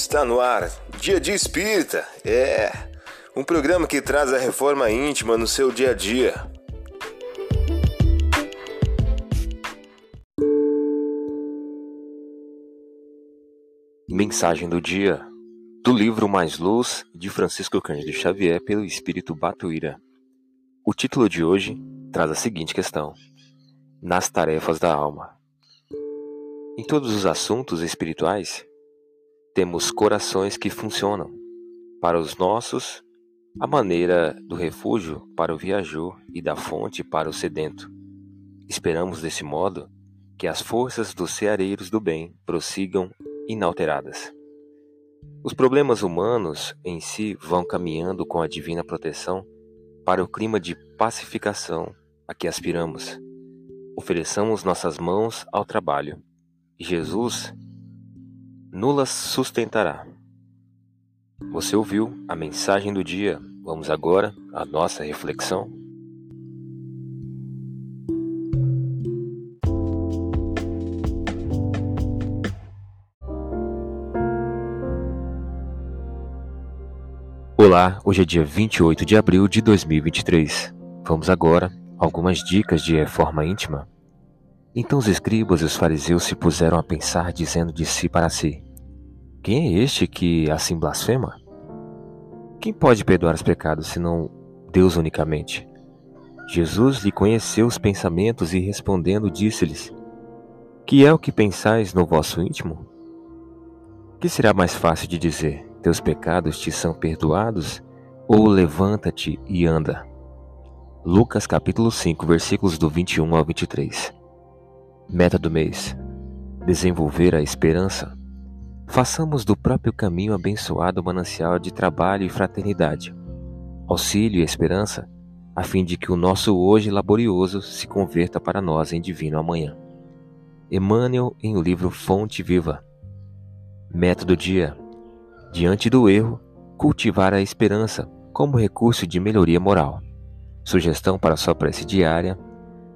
Está no ar, Dia de Espírita. É um programa que traz a reforma íntima no seu dia a dia. Mensagem do dia do livro Mais Luz de Francisco Cândido Xavier pelo Espírito Batuíra. O título de hoje traz a seguinte questão: Nas tarefas da alma. Em todos os assuntos espirituais, temos corações que funcionam. Para os nossos, a maneira do refúgio para o viajor e da fonte para o sedento. Esperamos desse modo que as forças dos ceareiros do bem prossigam inalteradas. Os problemas humanos em si vão caminhando com a divina proteção para o clima de pacificação a que aspiramos. Ofereçamos nossas mãos ao trabalho. Jesus nulas sustentará. Você ouviu a mensagem do dia. Vamos agora à nossa reflexão. Olá, hoje é dia 28 de abril de 2023. Vamos agora algumas dicas de reforma íntima. Então os escribas e os fariseus se puseram a pensar, dizendo de si para si: Quem é este que assim blasfema? Quem pode perdoar os pecados senão Deus unicamente? Jesus lhe conheceu os pensamentos e respondendo disse-lhes: Que é o que pensais no vosso íntimo? Que será mais fácil de dizer: Teus pecados te são perdoados? Ou levanta-te e anda? Lucas capítulo 5, versículos do 21 ao 23. Meta do mês: desenvolver a esperança. Façamos do próprio caminho abençoado manancial de trabalho e fraternidade, auxílio e esperança, a fim de que o nosso hoje laborioso se converta para nós em divino amanhã. Emmanuel em o livro Fonte Viva. Meta do dia: diante do erro, cultivar a esperança como recurso de melhoria moral. Sugestão para sua prece diária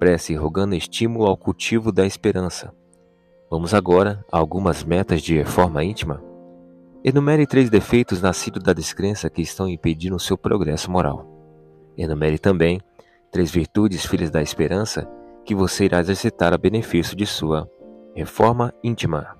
prece rogando estímulo ao cultivo da esperança. Vamos agora a algumas metas de reforma íntima. Enumere três defeitos nascidos da descrença que estão impedindo o seu progresso moral. Enumere também três virtudes filhas da esperança que você irá exercitar a benefício de sua reforma íntima.